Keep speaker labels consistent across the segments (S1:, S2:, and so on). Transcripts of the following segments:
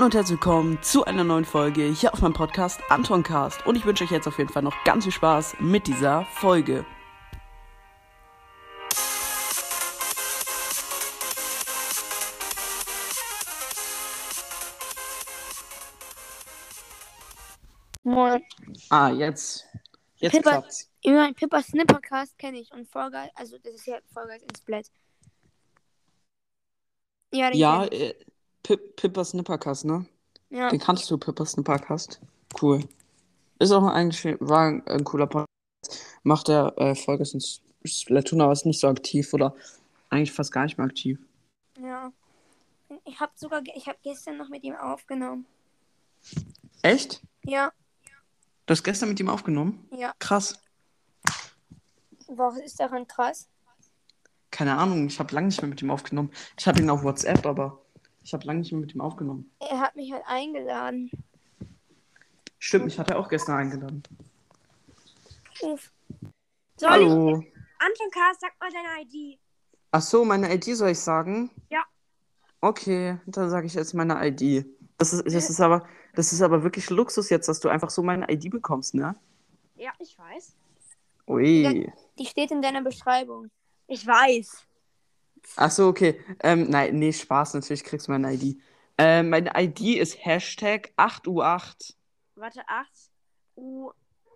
S1: Hallo und herzlich willkommen zu einer neuen Folge hier auf meinem Podcast Antoncast. Und ich wünsche euch jetzt auf jeden Fall noch ganz viel Spaß mit dieser Folge.
S2: Moin.
S1: Ah, jetzt. Jetzt
S2: Pippa-
S1: klappt's.
S2: Ich meine, Pippa Snippercast kenne ich und Fall Guys, also das ist ja Fall Guys in Splat. Ja,
S1: Ja, äh, Pip Pippa Snippercast, ne?
S2: ja.
S1: Den kannst du, Pippa Snippercast. Cool. Ist auch eigentlich, war ein, ein cooler Podcast. Macht der äh, Folge in Splatoon, aber ist nicht so aktiv oder eigentlich fast gar nicht mehr aktiv.
S2: ja. Ich habe sogar, ich habe gestern noch mit ihm aufgenommen.
S1: Echt?
S2: Ja,
S1: Du hast gestern mit ihm aufgenommen?
S2: ja.
S1: Krass.
S2: Was ist daran krass?
S1: Keine Ahnung, ich habe lange nicht mehr mit ihm aufgenommen. Ich habe ihn auf WhatsApp, aber ich habe lange nicht mehr mit ihm aufgenommen.
S2: Er hat mich halt eingeladen.
S1: Stimmt, mich hat er auch gestern eingeladen.
S2: Uff.
S3: Soll
S1: Hallo.
S3: ich? Anton K., sag mal deine ID.
S1: Ach so, meine ID soll ich sagen?
S3: Ja.
S1: Okay, dann sage ich jetzt meine ID. Das ist, das ist aber, das ist aber wirklich Luxus jetzt, dass du einfach so meine ID bekommst, ne?
S3: Ja, ich weiß.
S1: Ui.
S2: Die steht in deiner Beschreibung.
S3: Ich weiß.
S1: Ach so, okay. Ähm, nein, nee, Spaß, natürlich kriegst du meine ID. Ähm, meine ID ist Hashtag 8U8.
S3: Warte, 8 U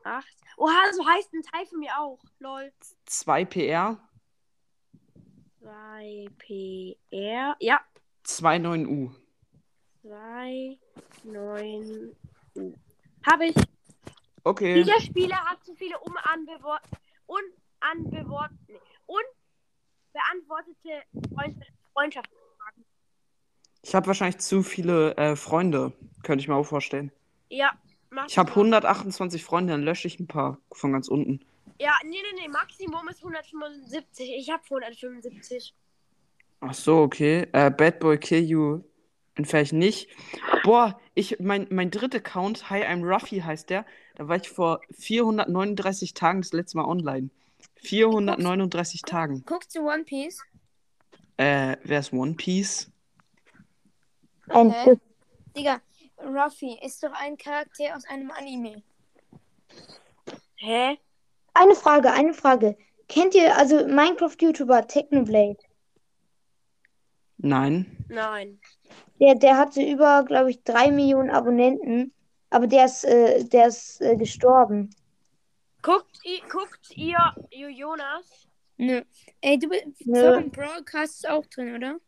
S3: 8. Oha, so heißt ein Teil von mir auch. Lol.
S1: 2PR,
S3: 2 PR. Ja.
S1: 29U.
S3: 2 9 U. Habe ich.
S1: Okay.
S3: Dieser Spieler hat zu viele unbeantwort unanbewort nee, unbeantwortete Freund Freundschaftsfragen.
S1: Ich habe wahrscheinlich zu viele äh, Freunde, könnte ich mir auch vorstellen.
S3: Ja. Mach
S1: Ich habe
S3: das mal.
S1: 128 Freunde, dann lösche ich ein paar von ganz unten.
S3: Ja, nee, nee, nee. Maximum ist 175. Ich habe 175.
S1: Ach so, okay. Äh, Bad Boy Kill You entferne ich nicht. Boah, ich, mein, mein dritter Account, Hi, I'm Ruffy heißt der. Da war ich vor 439 Tagen das letzte Mal online. 439 Tagen.
S2: Guckst du One Piece?
S1: Äh, wer ist One Piece?
S2: Ein Hä? Digga, Ruffy ist doch ein Charakter aus einem Anime.
S3: Hä?
S4: Eine Frage, eine Frage. Kennt ihr also Minecraft-YouTuber Technoblade?
S1: Nein.
S3: Nein.
S4: Der, der hatte über, glaube ich, drei Millionen Abonnenten, aber der ist, äh, der ist äh, gestorben.
S3: Guckt, guckt ihr Jo- Jonas?
S2: Nö. Ey, du bist
S4: Nö.
S2: Zocken Broadcast auch drin, oder?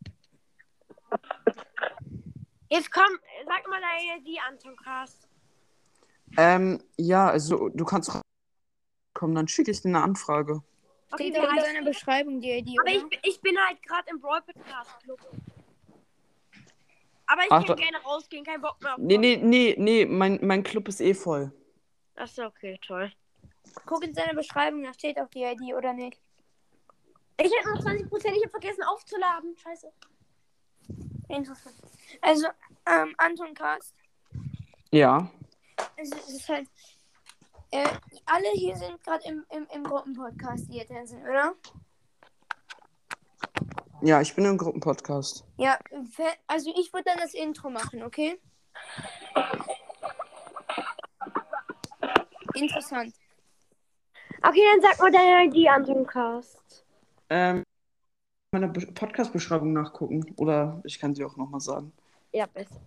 S3: Jetzt komm, sag mal deine die Anton Cast.
S1: Ähm, ja, also du kannst kommen, dann schicke ich dir eine Anfrage.
S3: Okay,
S2: Steht auch in deiner? Beschreibung die ID,
S3: Aber
S2: oder?
S3: ich, bin- ich bin halt gerade im Brawl Podcast Club. Aber ich
S1: Ach,
S3: kann gerne rausgehen, kein Bock mehr auf
S1: Nee, nee, nee, nee, mein, mein Club ist eh voll.
S3: Achso, okay, toll.
S2: Guck in seiner Beschreibung, da steht auch die ID, oder nicht?
S3: Ich hätte noch 20%, ich habe vergessen aufzuladen. Scheiße.
S2: Interessant. Also, ähm, Anton Cast.
S1: Ja.
S2: Es ist, es ist halt. Äh, alle hier sind gerade im, im, im Gruppenpodcast, die hier drin sind, oder?
S1: Ja, ich bin im Gruppenpodcast.
S2: Ja, also ich würde dann das Intro machen, okay? Interessant.
S3: Okay, dann sag mal deine ID Anton Cast.
S1: Ähm, meine Be Podcast-Beschreibung nachgucken. Oder ich kann sie auch nochmal sagen.
S3: Ja, besser.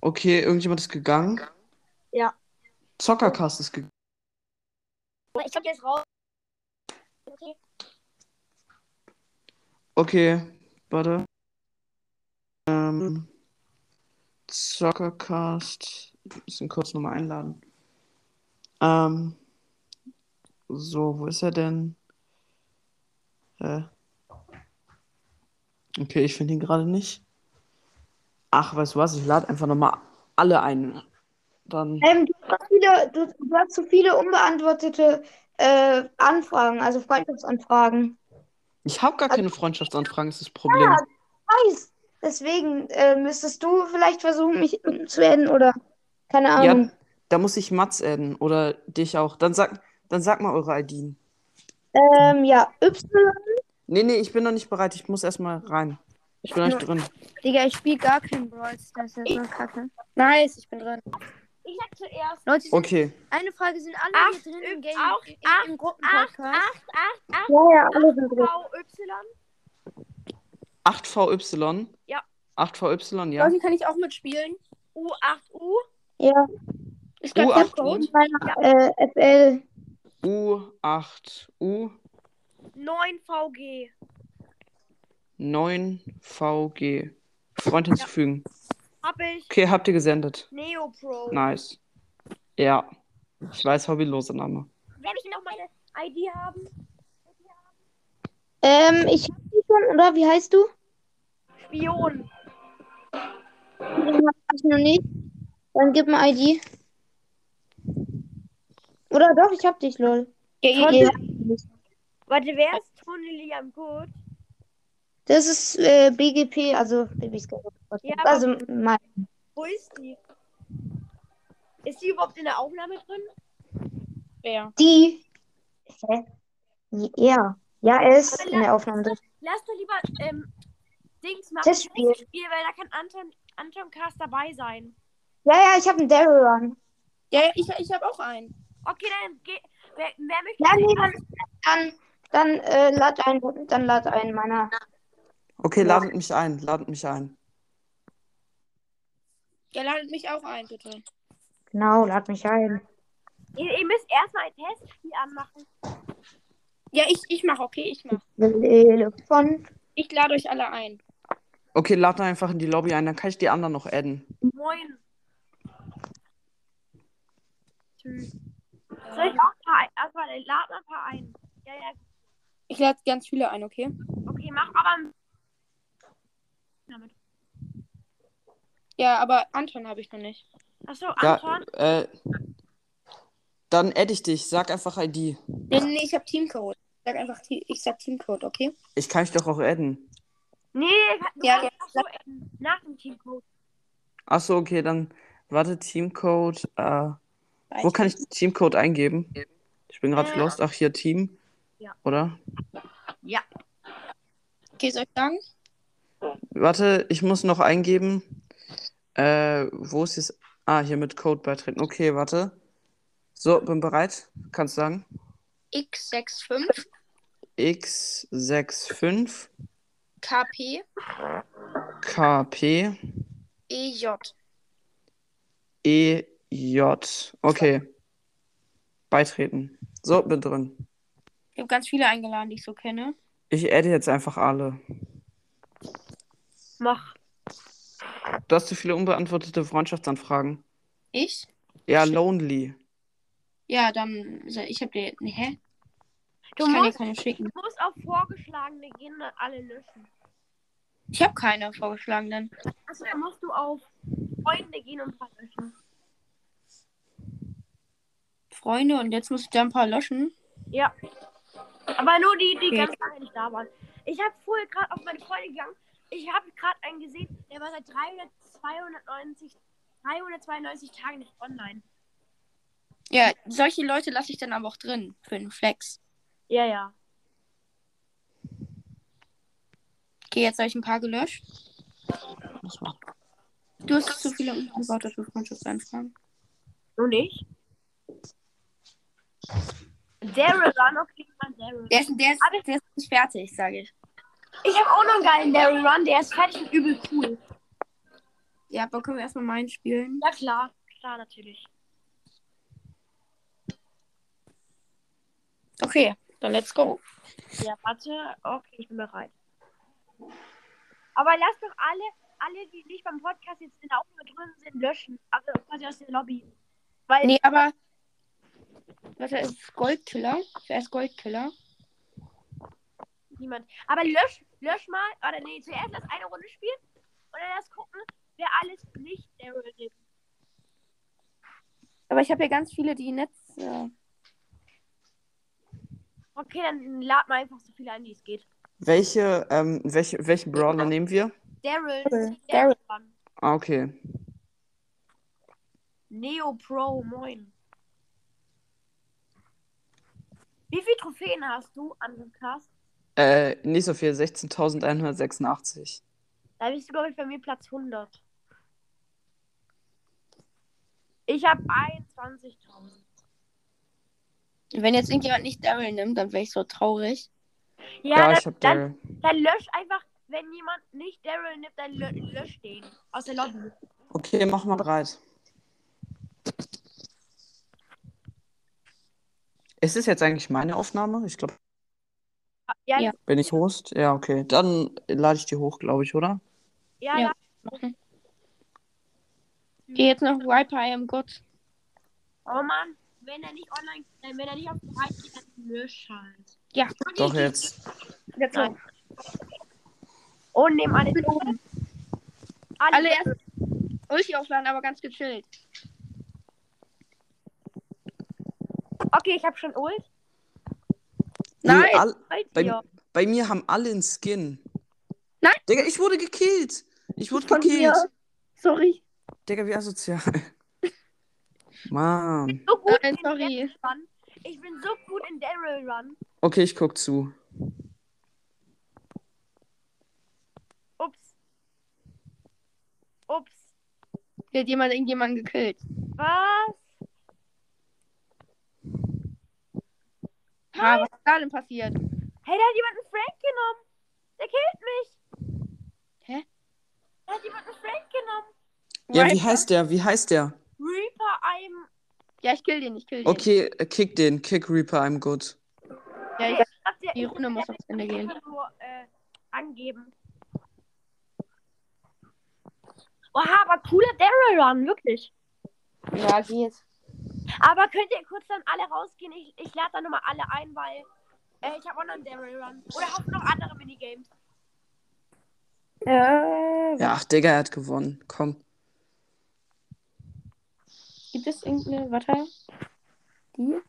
S1: Okay, irgendjemand ist gegangen.
S3: Ja.
S1: Zockercast ist gegangen.
S3: Ich hab jetzt raus. Okay.
S1: Okay, warte. Ähm, Zockercast. Müssen kurz nochmal einladen. Ähm, so, wo ist er denn? Äh. Okay, ich finde ihn gerade nicht. Ach, weißt du was? Ich lade einfach nochmal alle ein. Dann.
S4: Ähm, du, hast viele, du, du hast zu viele unbeantwortete äh, Anfragen, also Freundschaftsanfragen.
S1: Ich habe gar keine Freundschaftsanfragen, ist das Problem.
S4: Weiß. Deswegen äh, müsstest du vielleicht versuchen, mich zu adden oder keine
S1: Ja,
S4: Ahnung.
S1: Da muss ich Mats adden oder dich auch. Dann sag, dann sag mal eure IDs.
S4: Ähm, ja, Y,
S1: Nee, nee, ich bin noch nicht bereit. Ich muss erstmal rein. Ich bin euch drin.
S2: Digga, ich spiele gar keinen Brawl Stars. Das ist so kacke.
S3: Nice, ich bin drin.
S2: Ich sag zuerst.
S1: Leute, okay.
S2: Eine Frage, sind alle
S3: Acht,
S2: hier drin im Game,
S3: auch
S2: im,
S3: acht,
S2: im Gruppenpodcast?
S3: 8, 8, 8,
S4: Ja, ja, alle sind drin.
S3: VY,
S1: 8VY?
S3: Ja.
S1: 8VY, ja.
S3: Leute, kann ich auch mitspielen? U8U,
S4: Ja,
S3: ist gerade
S1: U8U.
S3: Code.
S4: meiner äh, FL.
S1: U8U
S3: 9VG.
S1: 9VG. Freund hinzufügen.
S3: Hab ich.
S1: Okay, habt ihr gesendet.
S3: Neopro.
S1: Nice. Ja. Ich weiß, hobbylose Name.
S3: Werde ich noch meine ID haben?
S4: Ähm, ich hab die schon, oder? Wie heißt du?
S3: Spion.
S4: Den hab ich noch nicht. Dann gib mal ID. Oder doch, ich hab dich, lol.
S3: Ja,
S4: Nee,
S3: Warte, wer ist Tony Liam Good?
S4: Das ist äh, BGP, also Babys
S3: Ja, aber-
S4: Also mein.
S3: Wo ist die? Ist die überhaupt in der Aufnahme drin?
S2: Wer?
S4: Die. Hä? Ja. Ja, er ist in der Aufnahme drin.
S3: Lass doch lieber ähm, Dings machen.
S4: Testspiel.
S3: Testspiel, weil da kann Anton, Anton Cast dabei sein.
S4: Ja, ja, ich habe einen Daryl Run.
S2: Ja, ich, ich habe auch einen.
S3: Okay, dann geh. Wer, wer möchte
S4: Ja, nee, dann, dann, dann äh, lad ein, dann lad ein meiner.
S1: Okay, ladet mich ein. Ladet mich ein.
S2: Ja, ladet mich auch ein, bitte.
S4: Genau, lad mich ein.
S3: Ihr, ihr müsst erstmal ein Testspiel anmachen.
S2: Ja, ich, ich mach, okay, ich mach.
S4: Telefon.
S2: Ich lade euch alle ein.
S1: Okay, lad einfach in die Lobby ein, dann kann ich die anderen noch adden.
S3: Moin. Tschüss. Soll ich auch ein paar ein? Erstmal lad mal ein paar ein. Ja, ja.
S2: Ich lade ganz viele ein, okay?
S3: Okay, mach aber. Damit.
S2: Ja, aber Anton habe ich noch nicht.
S3: Achso,
S1: Ja,
S3: Anton.
S1: äh. Dann adde ich dich. Sag einfach ID.
S2: Nee, nee, ich habe Teamcode. Ich sag einfach, ich sag Teamcode, okay?
S1: Ich kann dich doch auch adden.
S3: Nee, du
S2: Ja,
S3: kannst auch so enden. Nach dem Teamcode.
S1: Achso, okay, dann. Warte, Teamcode. Äh, wo kann ich Teamcode eingeben? Ich bin gerade
S3: Äh.
S1: lost. Ach, hier Team.
S3: Ja.
S1: Oder?
S3: Ja.
S2: Okay, soll ich sagen?
S1: Warte, ich muss noch eingeben. Äh, wo ist es? Ah, hier mit Code beitreten. Okay, warte. So, bin bereit. Kannst sagen.
S2: X65
S1: X65
S2: KP
S1: KP
S2: EJ.
S1: EJ. Okay. Beitreten. So, bin drin.
S2: Ich habe ganz viele eingeladen, die ich so kenne.
S1: Ich adde jetzt einfach alle.
S3: Mach.
S1: Du hast zu viele unbeantwortete Freundschaftsanfragen.
S2: Ich?
S1: Ja, lonely.
S2: Ja, dann. Ich habe dir. Nee, hä?
S3: Du
S2: ich kann dir
S3: musst,
S2: keine schicken.
S3: du musst auf vorgeschlagene gehen und alle löschen.
S2: Ich habe keine vorgeschlagenen.
S3: Achso, dann musst du auf Freunde gehen und ein paar löschen.
S2: Freunde und jetzt muss ich da ein paar löschen.
S3: Ja. Aber nur die, die
S2: Okay.
S3: ganz lange nicht da waren. Ich habe vorher gerade auf meine Freunde gegangen. Ich habe gerade einen gesehen, der war seit 300, 290, 392 Tagen nicht online.
S2: Ja, solche Leute lasse ich dann aber auch drin für den Flex.
S3: Ja, ja.
S2: Okay, jetzt habe ich ein paar gelöscht. Du hast zu viele unbeantwortete Freundschaftsanfragen.
S3: Du nicht? Daryl gegen mal Daryl.
S2: Der ist, der, ist, der ist nicht fertig, sage ich.
S3: Ich habe auch noch einen geilen Daryl Run, der ist fertig und übel cool.
S2: Ja, aber können wir erstmal meinen spielen?
S3: Ja, klar. Klar, natürlich.
S2: Okay, dann let's go.
S3: Ja, warte. Okay, ich bin bereit. Aber lass doch alle, alle, die nicht beim Podcast jetzt in der Aufnahme drin sind, löschen. Also quasi aus der Lobby. Weil
S2: Nee, aber. Warte, es ist Goldkiller. Wer ist Goldkiller?
S3: niemand. Aber lösch, lösch mal. Oder nee, zuerst lass eine Runde spielen. Und dann lass gucken, wer alles nicht Daryl nimmt.
S2: Aber ich habe ja ganz viele, die Netz. Äh,
S3: Okay, dann lad mal einfach so viele ein, wie es geht.
S1: Welche, ähm, welche, welchen Brawler nehmen wir?
S3: Daryl.
S2: Daryl.
S3: Daryl.
S1: Ah, okay.
S3: Neo Pro, moin. Wie viele Trophäen hast du an dem Cast?
S1: Äh, nicht so viel, 16.186.
S3: Da bist du, glaube ich, bei mir Platz 100. Ich habe 21.000.
S2: Wenn jetzt irgendjemand nicht Daryl nimmt, dann wäre ich so traurig.
S3: Ja,
S1: Ja,
S3: dann,
S1: ich hab
S3: dann,
S1: Daryl.
S3: dann lösch einfach, wenn jemand nicht Daryl nimmt, dann lö lösch den aus der Lobby.
S1: Okay, mach mal bereit. Ist es jetzt eigentlich meine Aufnahme? Ich glaube,
S3: Ja,
S2: Ja.
S1: bin ich Host? Ja, okay. Dann lade ich die hoch, glaube ich, oder?
S3: ja.
S2: Ja. Machen. Geh jetzt noch Viper, I am God.
S3: Oh Mann, wenn er nicht online, äh, wenn er nicht auf bereit geht, dann lösch halt.
S2: Ja,
S1: Doch, jetzt.
S2: jetzt
S3: Nein. Und nehmen alle. Alle,
S2: Alle erst Ulti aufladen, aber ganz gechillt.
S3: Okay, ich habe schon Ult.
S2: Nein.
S1: All,
S3: Bei
S1: bei, mir haben alle einen Skin.
S2: Nein.
S1: Digga, ich wurde gekillt. Ich wurde
S2: Von
S1: gekillt.
S2: mir. Sorry.
S1: Digga, wie asozial. Mann.
S3: So gut
S2: Nein,
S3: in
S2: sorry.
S3: Run. Ich bin so gut in Daryl Run.
S1: Okay, ich guck zu.
S3: Ups. Ups.
S2: Hier hat jemand irgendjemanden gekillt.
S3: Was?
S2: Ha, was ist da denn passiert?
S3: Hey, da hat jemand einen Frank genommen. Der killt mich.
S2: Hä?
S3: Da hat jemand einen Frank genommen.
S1: Ja, wie
S2: Viper?
S1: heißt der? Wie heißt der?
S3: Reaper, I'm.
S2: Ja, ich kill den, ich kill den.
S1: Okay, äh, kick den. Kick Reaper, I'm good.
S2: Ja, ich,
S3: ihr-
S2: die Runde muss aufs Ende gehen.
S3: nur äh, angeben. Oha, aber cooler Daryl Run, wirklich.
S2: Ja, geht.
S3: Aber könnt ihr kurz dann alle rausgehen? Ich, ich lade dann nochmal alle ein, weil äh, ich habe auch noch einen Daryl Run. Oder habt ihr noch andere Minigames?
S2: Äh,
S1: Ja, ach, Digga, er hat gewonnen. Komm.
S2: Gibt es irgendeine, warte. Die?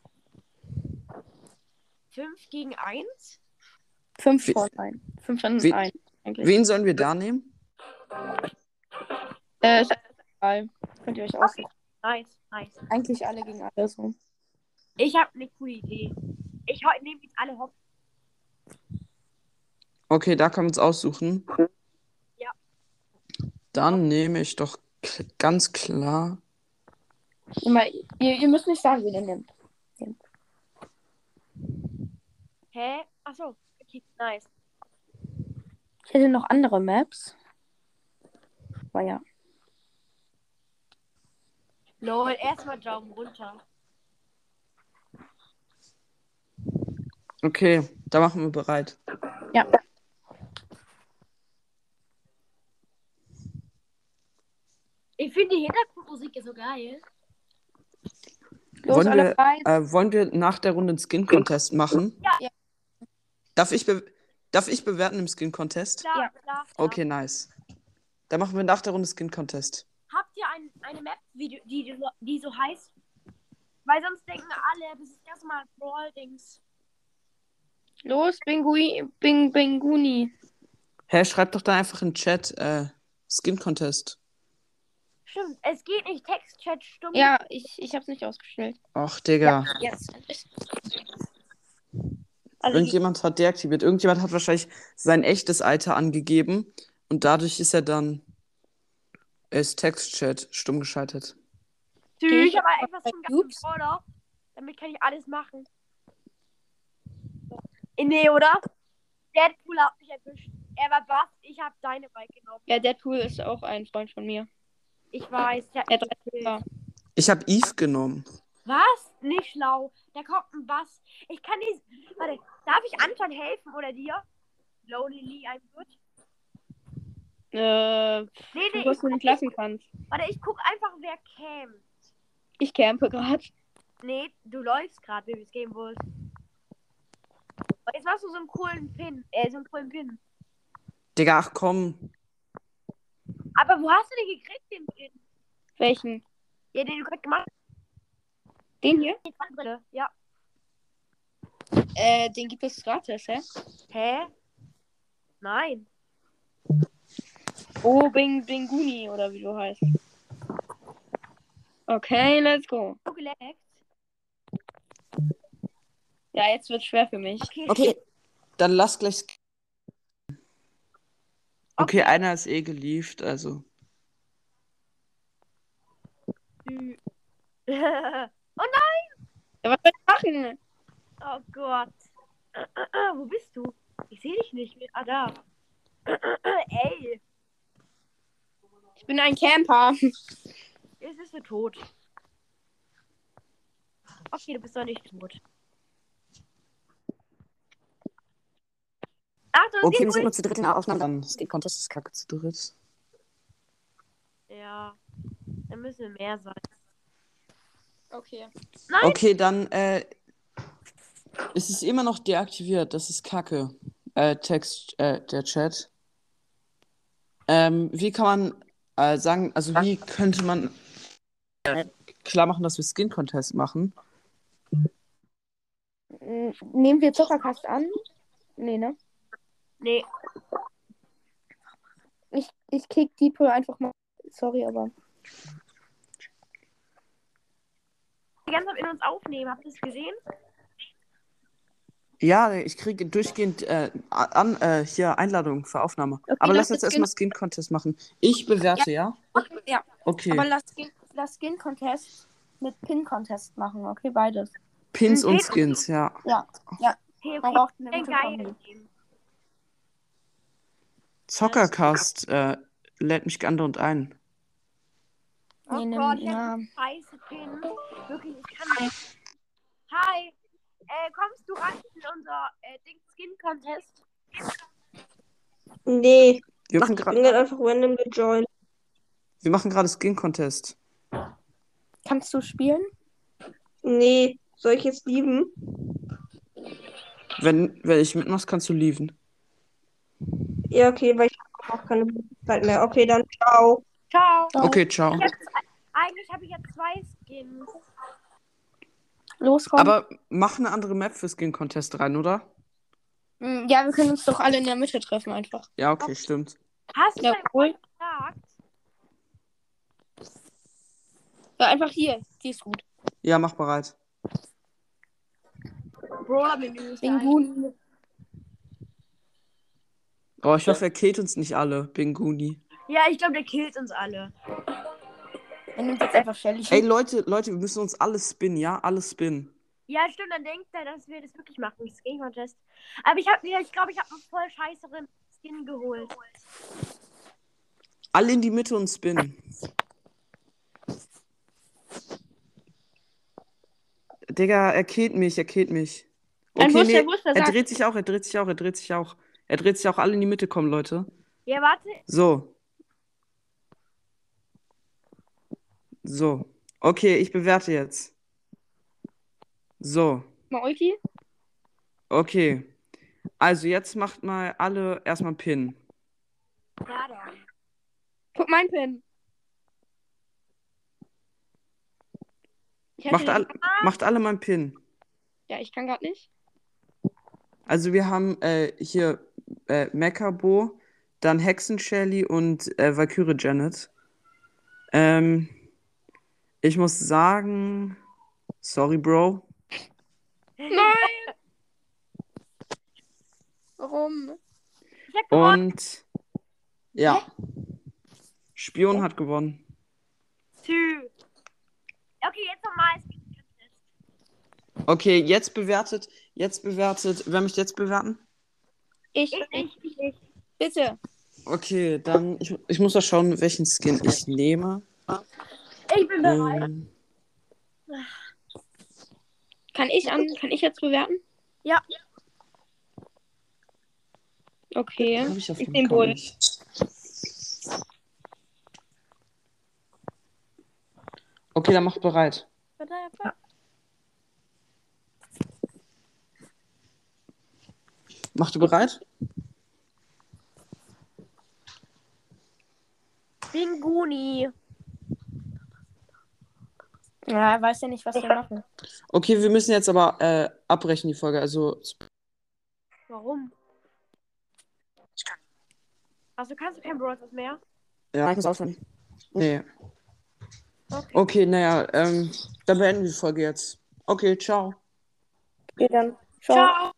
S3: 5 gegen 1?
S2: Fünf
S1: Wie-
S2: von ein. Fünf von
S1: Wie-
S2: ein, eigentlich.
S1: Wen sollen wir da nehmen?
S2: Äh, ist egal. Könnt ihr euch aussuchen.
S3: Nice, nice.
S2: Eigentlich alle gegen alle so.
S3: Ich habe eine coole Idee. Ich nehme jetzt alle Hopp.
S1: Okay, da können wir uns aussuchen.
S3: Ja.
S1: Dann nehme ich doch ganz klar.
S2: Immer, ihr, ihr müsst nicht sagen, wen ihr nehmt.
S3: Hä? Achso. Okay, nice.
S2: Ich hätte noch andere Maps. Aber ja.
S3: Lol, erstmal Daumen runter.
S1: Okay, da machen wir bereit.
S2: Ja.
S3: Ich finde die Hintergrundmusik so geil.
S2: Los,
S1: Wollen wir-. Äh, wollen wir nach der Runde einen Skin-Contest machen?
S3: Ja.
S2: Ja.
S1: Darf ich, be darf ich bewerten im Skin-Contest?
S2: Ja.
S3: klar, klar.
S1: Okay, nice. Dann machen wir nach der Runde Skin-Contest.
S3: Ihr ein, eine Map, wie, du- die, die, so- die so heißt? Weil sonst denken alle, das ist erstmal Brawl-Dings.
S2: Los, Bingui, Bing, Binguni.
S1: Hä, schreib doch da einfach in den Chat äh, Skin-Contest.
S3: Stimmt, es geht nicht Text-Chat, stumm.
S2: Ja, ich, ich hab's nicht ausgestellt.
S1: Ach, Digga.
S2: Jetzt.
S3: Also,
S1: Irgendjemand hat deaktiviert. Irgendjemand hat wahrscheinlich sein echtes Alter angegeben. Und dadurch ist er dann. Er ist Textchat stumm geschaltet.
S3: Tschüss,
S2: ich
S3: ich habe
S2: hab
S3: etwas zum ganzen. Brawler. Damit kann ich alles machen. Äh, Nee, oder? Deadpool hat mich erwischt. Er war Bass, ich habe deine Bike genommen.
S2: Ja, Deadpool ist auch ein Freund von mir.
S3: Ich weiß, ich hab
S2: Er ja.
S1: Ich habe Eve genommen.
S3: Was? Nicht schlau. Da kommt ein Bass. Ich kann die. Warte, darf ich Anton helfen oder dir? Lonely Lee, I'm good.
S2: Äh,
S3: Nee,
S2: du
S3: nee,
S2: was
S3: ich
S2: du nicht lassen kannst.
S3: warte, ich guck einfach, wer campt.
S2: Ich campe gerade.
S3: Nee, du läufst gerade, wie es gehen wollt. Jetzt machst du so einen coolen Pin. Äh, so einen coolen Pin.
S1: Digga, ach komm.
S3: Aber wo hast du den gekriegt, den Pin?
S2: Welchen?
S3: Ja, den du gerade gemacht
S2: Den hier?
S3: hast. Ja.
S2: Äh, den gibt es gratis, hä?
S3: Hä? Nein.
S2: Oh, Bing, Binguni oder wie du heißt. Okay, let's go. Ja, jetzt wird schwer für mich.
S3: Okay,
S1: Okay, dann lass gleich. Okay, einer ist eh gelieft, also.
S3: Ü-
S2: Ja, was soll ich machen?
S3: oh Gott. Wo bist du? Ich sehe dich nicht. Ah, da. Ey,
S2: Ich bin ein Camper.
S3: jetzt bist du tot. Okay, du bist doch nicht tot. Achtung,
S1: Okay, wir sind nur zu dritt in der Aufnahme. Dann Skin Contest ist kacke zu dritt.
S3: Ja, dann müssen wir mehr sein.
S2: Okay.
S3: Nein,
S1: Okay, dann äh, ist es immer noch deaktiviert. Das ist kacke. Äh, Text, äh, der Chat. Ähm, wie kann man äh, sagen, also wie könnte man äh, klar machen, dass wir Skin Contest machen?
S2: N- Nehmen wir Zuckerkast an? Nee, ne?
S3: nee.
S2: Ich, ich kick Deepo einfach mal. Sorry, aber.
S3: Die ganze Zeit in uns aufnehmen. Habt ihr das gesehen?
S1: Ja, ich kriege durchgehend äh, an, äh, hier Einladung für Aufnahme.
S2: Okay,
S1: Aber lass
S2: lass
S1: jetzt erstmal Skin Contest machen. Ich bewerte, ja?
S2: Ja,
S1: Okay.
S2: aber lass Skin, lass Skin Contest mit Pin Contest machen, okay? Beides.
S1: Pins und
S3: Mhm.
S1: Skins, ja.
S2: Ja,
S3: Okay,
S2: man
S3: okay.
S2: braucht eine gute. Kombi.
S1: Zockercast äh, lädt mich andauernd ein.
S3: Oh Gott,
S2: ja.
S3: scheiße Pin. Wirklich, ich kann nicht. Hi. Äh, kommst du rein in unser äh, Ding Skin Contest?
S4: Nee,
S1: Wir machen
S4: ich
S1: gerade
S4: bin gerade einfach random gejoint.
S1: wir machen gerade Skin Contest.
S2: Kannst du spielen?
S4: Nee, soll ich jetzt lieben?
S1: Wenn, wenn ich mitmachst, kannst du lieben.
S4: Ja, okay, weil ich habe auch keine Zeit mehr. Okay, dann ciao.
S3: Ciao.
S1: Okay, ciao.
S3: Ich hab, eigentlich habe ich jetzt zwei Skins.
S2: Los, komm.
S1: Aber mach eine andere Map für Skin Contest rein, oder?
S2: Mm, Ja, wir können uns doch alle in der Mitte treffen einfach.
S1: Ja, okay, stimmt.
S3: Hast du
S2: Ja, cool.
S3: Gesagt?
S2: Ja, einfach hier. Die ist gut.
S1: Ja, mach bereit.
S3: Brawler-Menü ist
S2: Bin
S3: da.
S2: gut.
S1: Oh, ich hoffe, er killt uns nicht alle, Binguni.
S3: Ja, ich glaube, der killt uns alle.
S2: Er nimmt jetzt einfach Shelly.
S1: Ey, Leute, Leute, wir müssen uns alles spinnen, ja? Alles spinnen.
S3: Ja, stimmt, dann denkt er, dass wir das wirklich machen, das Skin Contest. Aber ich habe, ich glaube, ich habe einen voll scheißeren Skin geholt.
S1: Alle in die Mitte und spinnen. Digga, er killt mich, er killt mich. Okay,
S2: Wurst,
S1: nee,
S2: Wurst,
S1: er
S2: sagt.
S1: dreht sich auch, er dreht sich auch, er dreht sich auch. Er dreht sich auch alle in die Mitte kommen, Leute.
S3: Ja, warte.
S1: So. So. Okay, ich bewerte jetzt. So.
S2: Mal Ulti.
S1: Okay. Also jetzt macht mal alle erstmal Pin.
S3: Ja, dann.
S2: Guck mein Pin. Ich
S1: Macht,
S2: hatte-
S1: all, macht alle mal einen Pin.
S2: Ja, ich kann gerade nicht.
S1: Also wir haben äh, hier äh, Mechabo, dann Hexen Shelly und äh, Valkyrie Janet. Ähm, ich muss sagen, sorry, Bro.
S2: Nein! Warum?
S3: Ich hab gewonnen.
S1: Und ja, Spion hat gewonnen.
S3: Tschü. Okay, jetzt nochmal.
S1: Okay, jetzt bewertet, jetzt bewertet. Wer möchte jetzt bewerten?
S2: Ich,
S3: Ich, ich, ich, ich.
S2: Bitte.
S1: Okay, dann, ich, ich muss doch schauen, welchen Skin ich nehme.
S3: Ich bin bereit.
S1: Ähm,
S2: Kann ich an, kann ich jetzt bewerten?
S3: Ja.
S2: Okay.
S1: hab ich auf
S2: Ich
S1: dem
S2: nehm
S1: Account
S2: Bull.
S1: Okay, dann mach bereit. Mach du bereit?
S3: Binguni.
S2: Ja, er weiß ja nicht, was wir machen.
S1: Okay, wir müssen jetzt aber äh, abbrechen, die Folge. Also,
S3: Warum? Also kannst du kein Brawl Stars mehr?
S1: ja, ich muss aufhören. Nee.
S3: Okay.
S1: Okay, naja, ähm, dann beenden wir die Folge jetzt. Okay, ciao.
S2: Okay, dann. Ciao.
S3: Ciao.